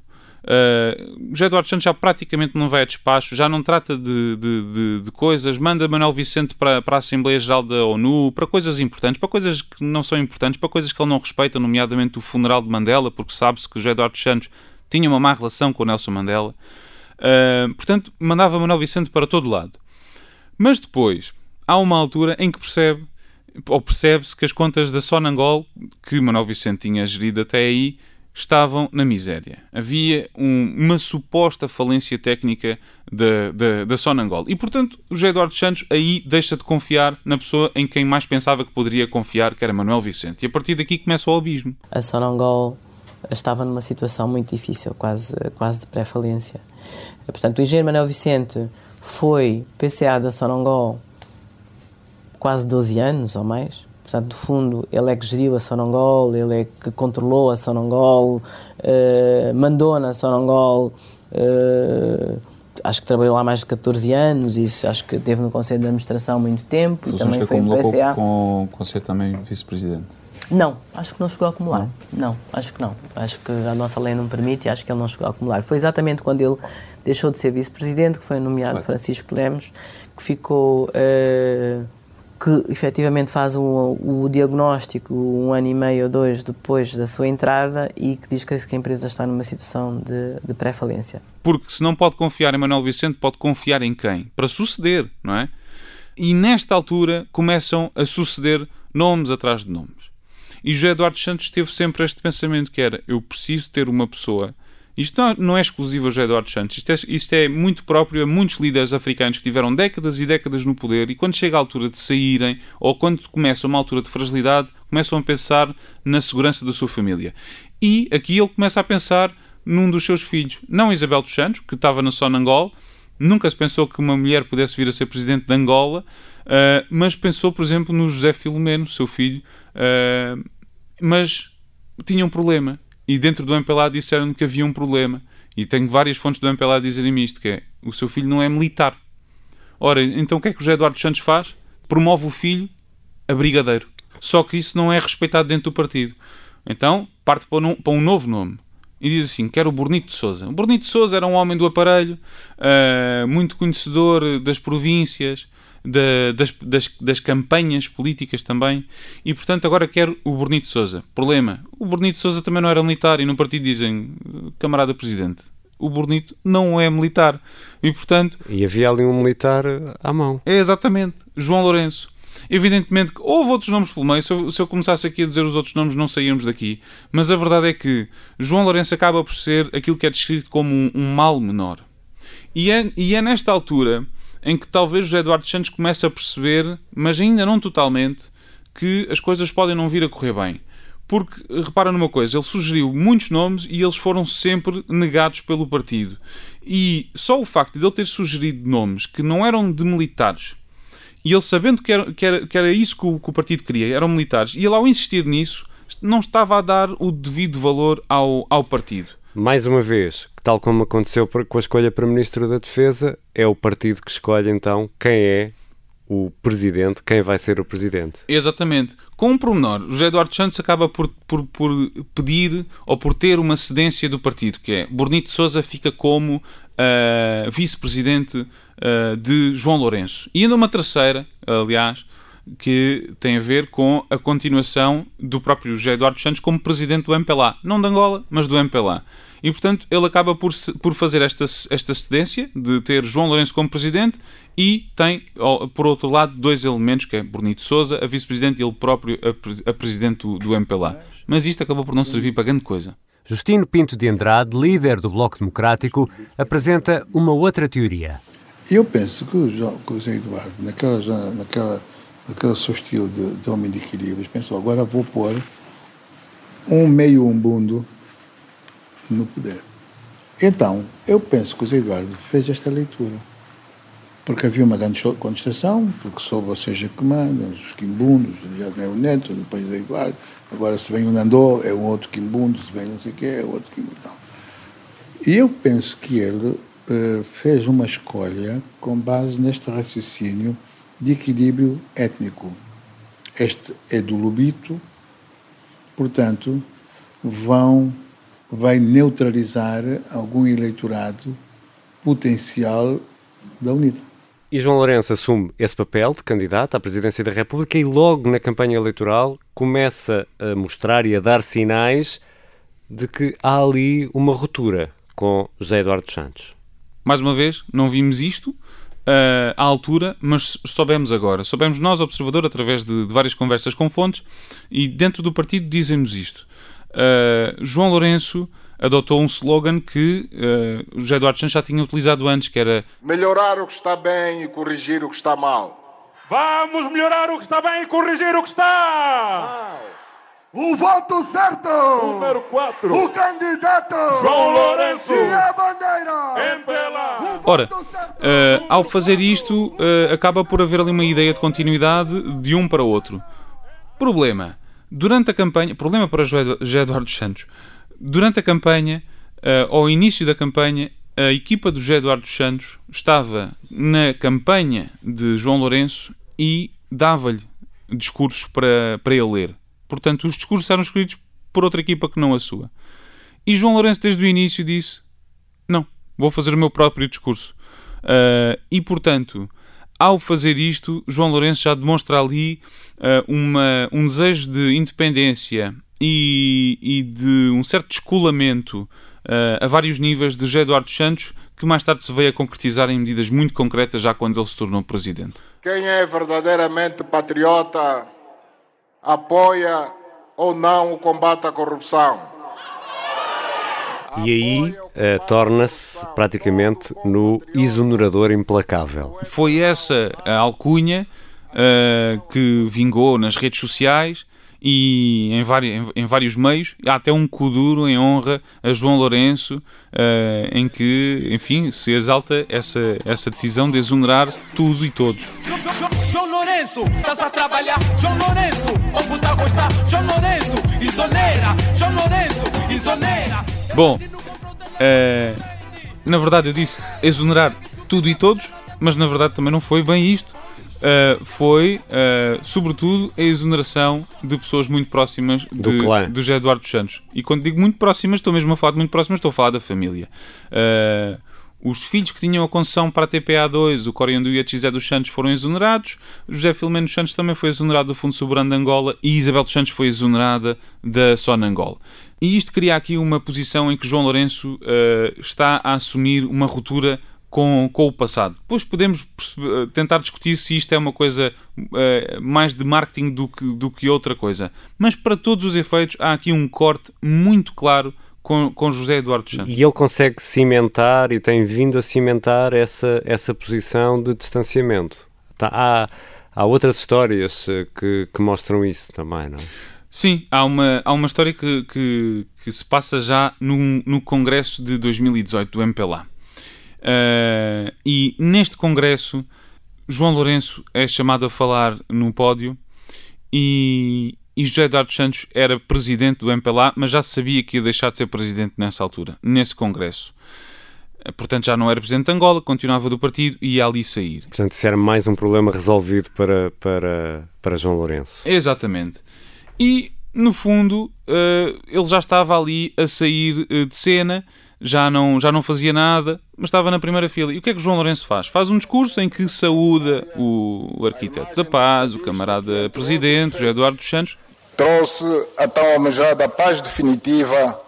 Uh, José Eduardo Santos já praticamente não vai a despacho, já não trata de, de, de, de, coisas, manda Manuel Vicente para, para a Assembleia Geral da ONU, para coisas importantes, para coisas que não são importantes, para coisas que ele não respeita, nomeadamente o funeral de Mandela, porque sabe-se que José Eduardo Santos tinha uma má relação com o Nelson Mandela. Uh, portanto, mandava Manuel Vicente para todo lado. Mas depois, há uma altura em que percebe, ou percebe-se que as contas da Sonangol, que Manuel Vicente tinha gerido até aí, estavam na miséria. Havia um, uma suposta falência técnica da, da, da Sonangol. E, portanto, o José Eduardo Santos aí deixa de confiar na pessoa em quem mais pensava que poderia confiar, que era Manuel Vicente. E a partir daqui começa o abismo. A Sonangol estava numa situação muito difícil, quase, quase de pré-falência. Portanto, o engenheiro Manuel Vicente foi PCA da Sonangol quase 12 anos ou mais Portanto, no fundo, ele é que geriu a Sonangol, ele é que controlou a Sonangol, uh, mandou na Sonangol, uh, acho que trabalhou lá mais de 14 anos, e acho que teve no Conselho de Administração muito tempo. Funções também que foi acumulou PCA. com, com ser também vice-presidente? Não, acho que não chegou a acumular. Não? não? acho que não. Acho que a nossa lei não permite e acho que ele não chegou a acumular. Foi exatamente quando ele deixou de ser vice-presidente que foi nomeado claro. Francisco Lemos, que ficou. Uh, que efetivamente faz o, o, diagnóstico um ano e meio ou dois depois da sua entrada e que diz que a empresa está numa situação de, de pré-falência. Porque se não pode confiar em Manuel Vicente, pode confiar em quem? Para suceder, não é? E nesta altura começam a suceder nomes atrás de nomes. E José Eduardo Santos teve sempre este pensamento que era, eu preciso ter uma pessoa isto não é exclusivo a José Eduardo Santos, isto é, isto é, muito próprio a muitos líderes africanos que tiveram décadas e décadas no poder e quando chega a altura de saírem ou quando começa uma altura de fragilidade, começam a pensar na segurança da sua família. E aqui ele começa a pensar num dos seus filhos, não Isabel dos Santos, que estava na Sonangol, nunca se pensou que uma mulher pudesse vir a ser presidente de Angola, uh, mas pensou, por exemplo, no José Filomeno, seu filho, uh, mas tinha um problema e dentro do MPLA disseram que havia um problema. E tenho várias fontes do MPLA a dizerem-me isto, que é, o seu filho não é militar. Ora, então o que é que o José Eduardo Santos faz? Promove o filho a brigadeiro. Só que isso não é respeitado dentro do partido. Então, parte para um, para um novo nome. E diz assim, quero o Bonito de Souza. O Bonito de Souza era um homem do aparelho, uh, muito conhecedor das províncias, da, das, das, das, campanhas políticas também, e portanto agora quer o Bernito Souza. Problema, o Bernito Souza também não era militar e no partido dizem, camarada presidente, o Bonito não é militar. E, portanto... E havia ali um militar à mão. É, exatamente. João Lourenço. Evidentemente que houve outros nomes pelo meio. Se eu, se eu, começasse aqui a dizer os outros nomes, não saíamos daqui. Mas a verdade é que João Lourenço acaba por ser aquilo que é descrito como um, um mal menor. E é, e é nesta altura em que talvez José Eduardo Santos comece a perceber, mas ainda não totalmente, que as coisas podem não vir a correr bem. Porque, repara numa coisa, ele sugeriu muitos nomes e eles foram sempre negados pelo partido. E só o facto de ele ter sugerido nomes que não eram de militares, e ele sabendo que era, que era, que era isso que o, que o partido queria, eram militares, e ele ao insistir nisso, não estava a dar o devido valor ao, ao partido. Mais uma vez, tal como aconteceu com a escolha para Ministro da Defesa, é o partido que escolhe então quem é o presidente, quem vai ser o presidente. Exatamente. Com um pormenor, o José Eduardo Santos acaba por, por, por, pedir ou por ter uma cedência do partido, que é Bonito Souza fica como uh, vice-presidente uh, de João Lourenço. E ainda uma terceira, aliás, que tem a ver com a continuação do próprio José Eduardo Santos como presidente do MPLA. Não de Angola, mas do MPLA. E, portanto, ele acaba por, por fazer esta, esta cedência de ter João Lourenço como presidente e tem, por outro lado, dois elementos, que é Bonito Souza, a vice-presidente, e ele próprio, a, a presidente do, do MPLA. Mas isto acabou por não servir para grande coisa. Justino Pinto de Andrade, líder do Bloco Democrático, apresenta uma outra teoria. Eu penso que o, José Eduardo, naquela, naquela, naquele seu estilo de, de homem de equilíbrio, pensou, agora vou pôr um meio umbundo no poder. Então, eu penso que o José Eduardo fez esta leitura. Porque havia uma grande contestação, porque só vocês que mandam, os quimbundos, já é o Neto, depois o José Eduardo, Agora, se vem o Nandô, é um outro quimbundo, se vem não sei o quê, é outro quimbundo. E eu penso que ele uh, fez uma escolha com base neste raciocínio de equilíbrio étnico. Este é do Lubito, portanto, vão, vai neutralizar algum eleitorado potencial da UNITA. E João Lourenço assume esse papel de candidato à presidência da República e logo na campanha eleitoral começa a mostrar e a dar sinais de que há ali uma ruptura com José Eduardo Santos. Mais uma vez, não vimos isto uh, à altura, mas soubemos agora. Soubemos nós, observador, através de, de várias conversas com fontes, e dentro do partido dizem-nos isto. Uh, João Lourenço adotou um slogan que uh, o José Eduardo Santos já tinha utilizado antes, que era Melhorar o que está bem e corrigir o que está mal. Vamos melhorar o que está bem e corrigir o que está! O voto certo! Número 4. O candidato! João Lourenço! E a bandeira! Empela! Ora, uh, ao fazer isto, uh, acaba por haver ali uma ideia de continuidade de um para outro. Problema. Durante a campanha... Problema para José Eduardo Santos Durante a campanha, uh, ao início da campanha, a equipa do José Eduardo Santos estava na campanha de João Lourenço e dava-lhe discursos para, para ele ler. Portanto, os discursos eram escritos por outra equipa que não a sua. E João Lourenço, desde o início, disse: Não, vou fazer o meu próprio discurso. Uh, e, portanto, ao fazer isto, João Lourenço já demonstra ali uh, uma, um desejo de independência e, e de um certo descolamento uh, a vários níveis de José Eduardo Santos, que mais tarde se veio a concretizar em medidas muito concretas já quando ele se tornou presidente. Quem é verdadeiramente patriota apoia ou não o combate à corrupção. E aí uh, torna-se praticamente no exonerador implacável. Foi essa a alcunha uh, que vingou nas redes sociais e em, vários, em, em, vários meios. Há até um cuduro em honra a João Lourenço, uh, em que, enfim, se exalta essa, essa decisão de exonerar tudo e todos. João Lourenço, estás a trabalhar, João Lourenço, o puta gostar, João Lourenço, exonera, João Lourenço, exonera. Bom, uh, na verdade eu disse exonerar tudo e todos, mas na verdade também não foi bem isto uh, foi, uh, sobretudo, a exoneração de pessoas muito próximas do, de, clã. do José Eduardo dos Santos. E quando digo muito próximas, estou mesmo a falar de muito próximas, estou a falar da família. Uh, os filhos que tinham a concessão para a TPA2, o Coriandu e a Xé dos Santos, foram exonerados. José Filomeno Santos também foi exonerado do Fundo Soberano de Angola e Isabel dos Santos foi exonerada da Sonangol. E isto cria aqui uma posição em que João Lourenço uh, está a assumir uma ruptura com, com o passado. Depois podemos eh, tentar discutir se isto é uma coisa uh, mais de marketing do que, do que outra coisa. Mas para todos os efeitos, há aqui um corte muito claro com, com José Eduardo Santos. E ele consegue cimentar e tem vindo a cimentar essa, essa posição de distanciamento. Tá, há, há outras histórias eh, que, que mostram isso também, não é? Sim, há uma, há uma história que, que, que se passa já no, no Congresso de 2018 do MPLA. Uh, e neste congresso, João Lourenço é chamado a falar no pódio e, e José Eduardo Santos era presidente do MPLA, mas já se sabia que ia deixar de ser presidente nessa altura, nesse congresso. Portanto, já não era presidente de Angola, continuava do partido e ia ali sair. Portanto, isso era mais um problema resolvido para, para, para João Lourenço. Exatamente. E, no fundo, uh, ele já estava ali a sair de cena já não, já não fazia nada, mas estava na primeira fila. E o que é que João Lourenço faz? Faz um discurso em que saúda o, o arquiteto da paz, o camarada presidente, José Eduardo dos Santos. Trouxe a tão almejada paz definitiva,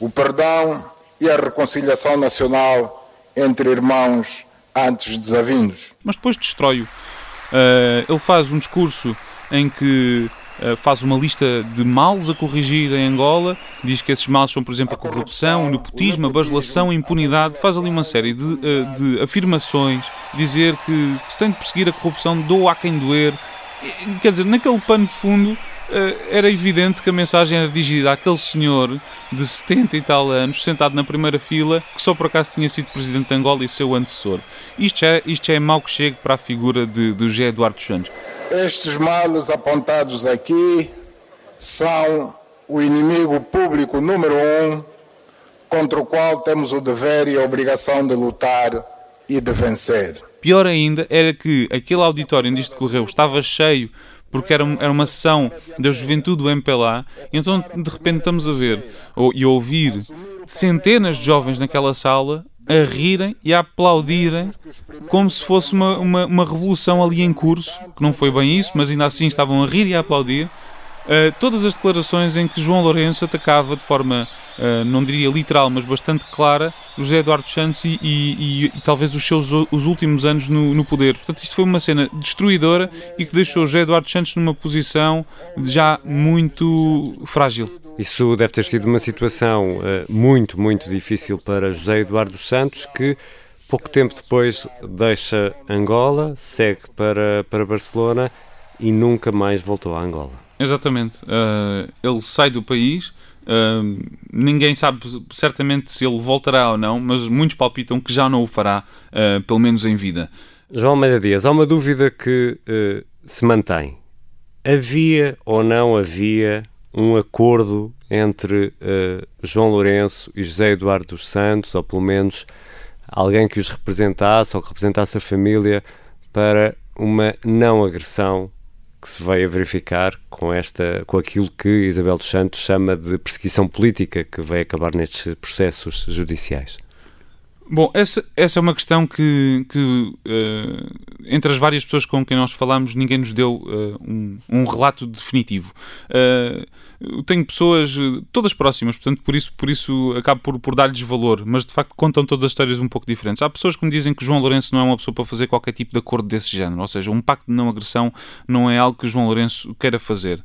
o perdão e a reconciliação nacional entre irmãos antes desavindos. Mas depois destrói-o. Uh, ele faz um discurso em que eh, faz uma lista de males a corrigir em Angola, diz que esses males são, por exemplo, a corrupção, o nepotismo, a bajulação, a impunidade, faz ali uma série de, eh, de afirmações, dizer que, se tem de perseguir a corrupção, doa a quem doer. Quer dizer, naquele pano de fundo era evidente que a mensagem era dirigida àquele senhor de 70 e tal anos, sentado na primeira fila, que só por acaso tinha sido presidente de Angola e seu antecessor. Isto é, isto é mau que chegue para a figura de, de José Eduardo Santos. Estes males apontados aqui são o inimigo público número um contra o qual temos o dever e a obrigação de lutar e de vencer. Pior ainda era que aquele auditório onde isto correu estava cheio porque era, era uma sessão da juventude do MPLA, então de repente estamos a ver ou, e a ouvir centenas de jovens naquela sala a rirem e a aplaudirem como se fosse uma, uma, uma, revolução ali em curso, que não foi bem isso, mas ainda assim estavam a rir e a aplaudir. Uh, todas as declarações em que João Lourenço atacava de forma, uh, não diria literal, mas bastante clara, José Eduardo Santos e, e, e, e talvez os seus os últimos anos no, no, poder. Portanto, isto foi uma cena destruidora e que deixou José Eduardo Santos numa posição já muito frágil. Isso deve ter sido uma situação uh, muito, muito difícil para José Eduardo Santos, que pouco tempo depois deixa Angola, segue para, para Barcelona e nunca mais voltou a Angola. Exatamente. Uh, ele sai do país. Uh, ninguém sabe certamente se ele voltará ou não, mas muitos palpitam que já não o fará, pelo menos em vida. João Almeida Dias, há uma dúvida que se mantém. Havia ou não havia um acordo entre uh, João Lourenço e José Eduardo dos Santos, ou pelo menos alguém que os representasse ou que representasse a família para uma não agressão que se veio a verificar com esta com aquilo que Isabel dos Santos chama de perseguição política que vai acabar nestes processos judiciais. Bom, essa, essa é uma questão que, que uh, entre as várias pessoas com quem nós falamos, ninguém nos deu uh, um, um, relato definitivo. Uh, tenho pessoas todas próximas, portanto, por isso, por isso acabo por, por dar-lhes valor, mas de facto contam todas as histórias um pouco diferentes. Há pessoas que me dizem que João Lourenço não é uma pessoa para fazer qualquer tipo de acordo desse género, ou seja, um pacto de não agressão não é algo que João Lourenço queira fazer.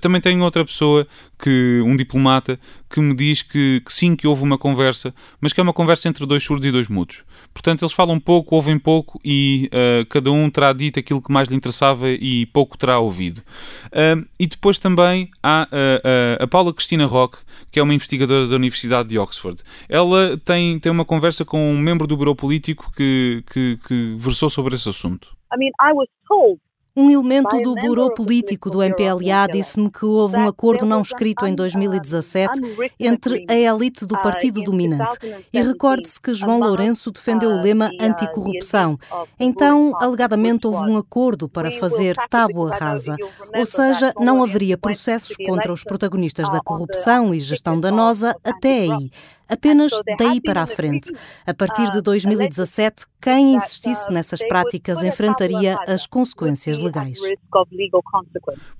também tenho outra pessoa, que um diplomata, que me diz que, que sim, que houve uma conversa, mas que é uma conversa entre dois surdos e dois mudos. Portanto, eles falam pouco, ouvem pouco e uh, cada um terá dito aquilo que mais lhe interessava e pouco terá ouvido. Uh, e depois também há uh, a Paula Cristina Roque, que é uma investigadora da Universidade de Oxford. Ela tem, tem uma conversa com um membro do Bureau Político que, que, que versou sobre esse assunto. I mean, I was told um elemento do Bureau Político do MPLA disse-me que houve um acordo não escrito em 2017 entre a elite do partido dominante. E recorde-se que João Lourenço defendeu o lema anticorrupção. Então, alegadamente, houve um acordo para fazer tábua rasa. Ou seja, não haveria processos contra os protagonistas da corrupção e gestão danosa até aí. Apenas daí para a frente. A partir de 2017, quem insistisse nessas práticas enfrentaria as consequências legais.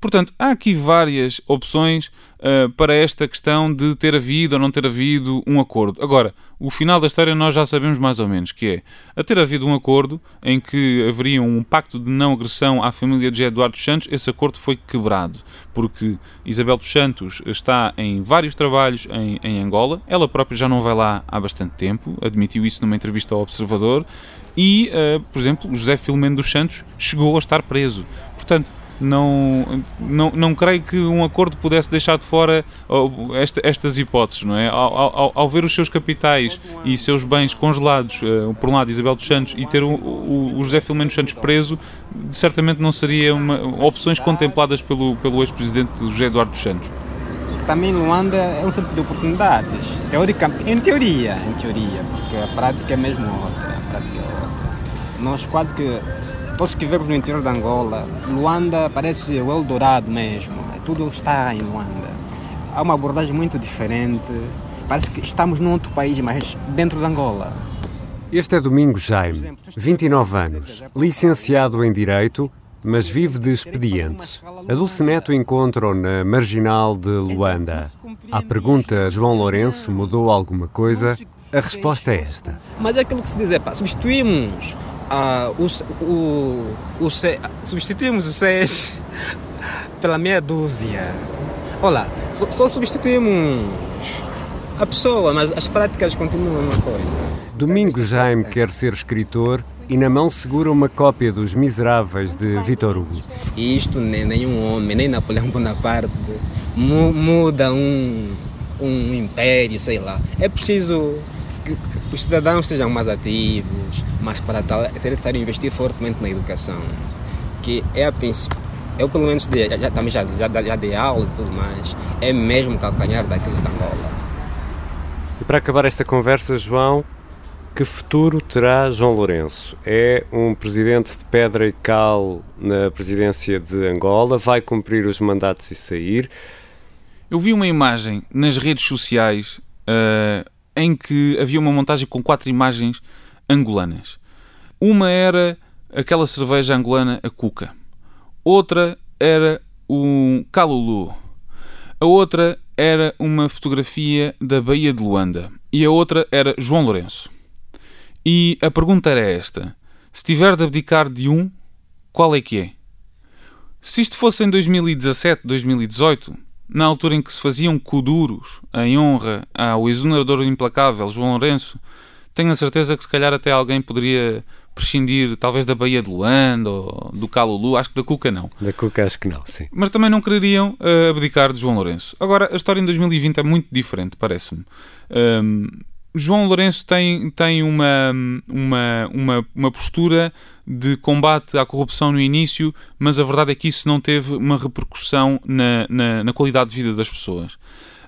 Portanto, há aqui várias opções uh, para esta questão de ter havido ou não ter havido um acordo. Agora, o final da história nós já sabemos mais ou menos, que é a ter havido um acordo em que haveria um pacto de não agressão à família de Eduardo dos Santos, esse acordo foi quebrado, porque Isabel dos Santos está em vários trabalhos em, em Angola, ela própria já não vai lá há bastante tempo, admitiu isso numa entrevista ao Observador, e, uh, por exemplo, José Filomeno dos Santos chegou a estar preso. Portanto, não, não, não creio que um acordo pudesse deixar de fora esta, estas hipóteses, não é? Ao, ao, ao, ver os seus capitais e seus bens congelados, uh, por um lado Isabel dos Santos, e ter o, o, José Filomeno dos Santos preso, certamente não seria uma, opções contempladas pelo, pelo ex-presidente José Eduardo dos Santos. Também Luanda é um centro de oportunidades, teoricamente, em teoria, em teoria, porque a prática é mesmo outra, a prática é outra. Nós quase que todos que vivemos no interior da Angola, Luanda parece o Eldorado mesmo, tudo está em Luanda. Há uma abordagem muito diferente, parece que estamos num outro país, mas dentro da Angola. Este é Domingo Jaime, 29 anos, licenciado em Direito, mas vive de expedientes. A Dulce Neto encontra-o na marginal de Luanda. À pergunta João Lourenço mudou alguma coisa, a resposta é esta. Mas é aquilo que se diz é, pá, substituímos ah, o, o, o, substituímos o 6 pela meia dúzia. Olha, só, só substituímos a pessoa, mas as práticas continuam a coisa. Domingo Jaime quer ser escritor e na mão segura uma cópia dos Miseráveis de Vitor Hugo. E isto nem nenhum homem, nem Napoleão Bonaparte muda um, um império, sei lá. É preciso que, que os cidadãos sejam mais ativos, mas para tal é necessário investir fortemente na educação, que é a princípio. Eu, pelo menos, de, já, também já, já, já dei aulas e tudo mais, é mesmo calcanhar daqueles da Angola. E para acabar esta conversa, João, que futuro terá João Lourenço? É um presidente de pedra e cal na presidência de Angola? Vai cumprir os mandatos e sair? Eu vi uma imagem nas redes sociais uh, em que havia uma montagem com quatro imagens angolanas. Uma era aquela cerveja angolana, a Cuca. Outra era o Calulu. A outra era uma fotografia da Baía de Luanda. E a outra era João Lourenço. E a pergunta era esta: se tiver de abdicar de um, qual é que é? Se isto fosse em 2017, 2018, na altura em que se faziam kuduros em honra ao exonerador implacável João Lourenço, tenho a certeza que se calhar até alguém poderia prescindir talvez da Baía de Luanda ou do Calulu, acho que da Cuca não. Da Cuca acho que não, sim. Mas também não quereriam uh, abdicar de João Lourenço. Agora, a história em 2020 é muito diferente, parece-me. Um, João Lourenço tem, tem uma, uma, uma, uma postura de combate à corrupção no início, mas a verdade é que isso não teve uma repercussão na, na, na qualidade de vida das pessoas.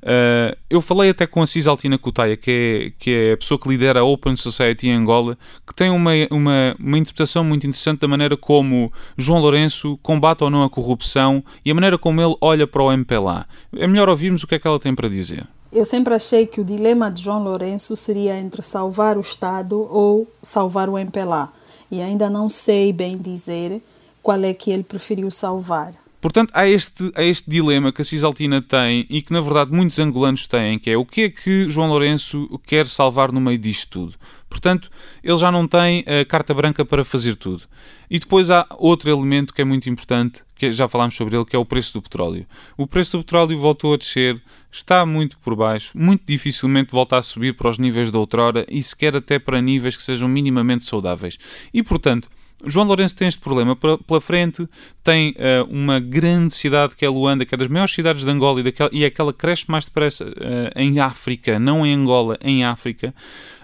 Uh, eu falei até com a Cisaltina Cutaia, que é, que é a pessoa que lidera a Open Society em Angola, que tem uma, uma, uma interpretação muito interessante da maneira como João Lourenço combate ou não a corrupção e a maneira como ele olha para o MPLA. É melhor ouvirmos o que é que ela tem para dizer. Eu sempre achei que o dilema de João Lourenço seria entre salvar o Estado ou salvar o MPLA. E ainda não sei bem dizer qual é que ele preferiu salvar. Portanto, há este, há este dilema que a Cisaltina tem e que, na verdade, muitos angolanos têm, que é o que é que João Lourenço quer salvar no meio disto tudo. Portanto, ele já não tem a carta branca para fazer tudo. E depois há outro elemento que é muito importante, que já falámos sobre ele, que é o preço do petróleo. O preço do petróleo voltou a descer, está muito por baixo, muito dificilmente volta a subir para os níveis da outrora e sequer até para níveis que sejam minimamente saudáveis. E, portanto, João Lourenço tem este problema pela frente, tem uh, uma grande cidade que é Luanda, que é das maiores cidades de Angola e, daquela, e é aquela que cresce mais depressa uh, em África, não em Angola, em África.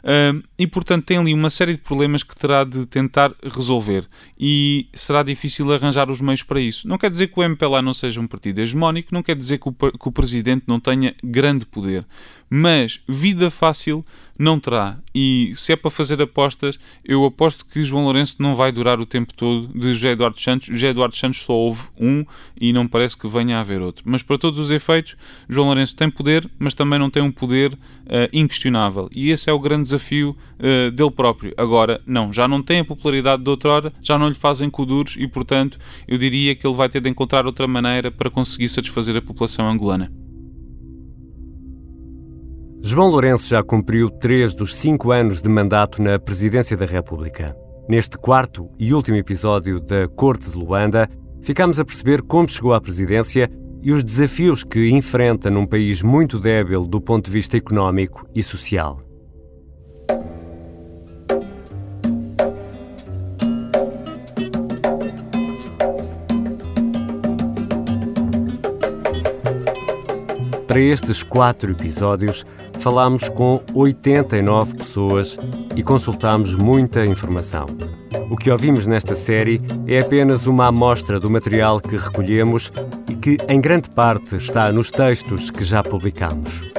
Uh, e, portanto, tem ali uma série de problemas que terá de tentar resolver. E será difícil arranjar os meios para isso. Não quer dizer que o MPLA não seja um partido hegemónico, não quer dizer que o, que o presidente não tenha grande poder mas vida fácil não terá. E se é para fazer apostas, eu aposto que João Lourenço não vai durar o tempo todo de José Eduardo Santos. José Eduardo Santos só houve um e não parece que venha a haver outro. Mas para todos os efeitos, João Lourenço tem poder, mas também não tem um poder uh, inquestionável. E esse é o grande desafio uh, dele próprio. Agora, não, já não tem a popularidade de outrora, já não lhe fazem coduros e, portanto, eu diria que ele vai ter de encontrar outra maneira para conseguir satisfazer a população angolana. João Lourenço já cumpriu três dos cinco anos de mandato na Presidência da República. Neste quarto e último episódio da Corte de Luanda, ficamos a perceber como chegou à presidência e os desafios que enfrenta num país muito débil do ponto de vista económico e social. Para estes quatro episódios, falámos com 89 pessoas e consultámos muita informação. O que ouvimos nesta série é apenas uma amostra do material que recolhemos e que, em grande parte, está nos textos que já publicamos.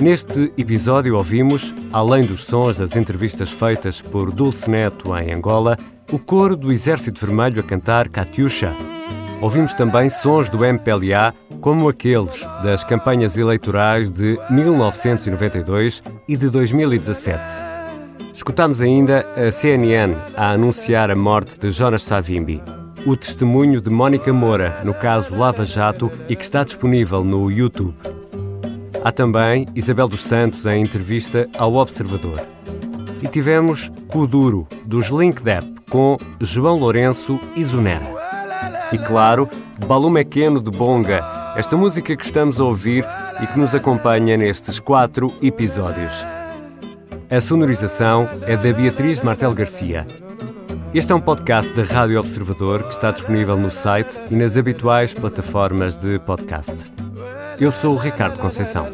Neste episódio ouvimos, além dos sons das entrevistas feitas por Dulce Neto em Angola, o coro do Exército Vermelho a cantar Katyusha. Ouvimos também sons do MPLA como aqueles das campanhas eleitorais de 1992 e de 2017. Escutamos ainda a CNN a anunciar a morte de Jonas Savimbi, o testemunho de Mónica Moura no caso Lava Jato e que está disponível no YouTube. Há também Isabel dos Santos em entrevista ao Observador. E tivemos Kuduro, dos Linkdep, com João Lourenço e Zunera. E claro, Balumequeno de Bonga, esta música que estamos a ouvir e que nos acompanha nestes quatro episódios. A sonorização é da Beatriz Martel Garcia. Este é um podcast da Rádio Observador que está disponível no site e nas habituais plataformas de podcast. Eu sou o Ricardo Conceição.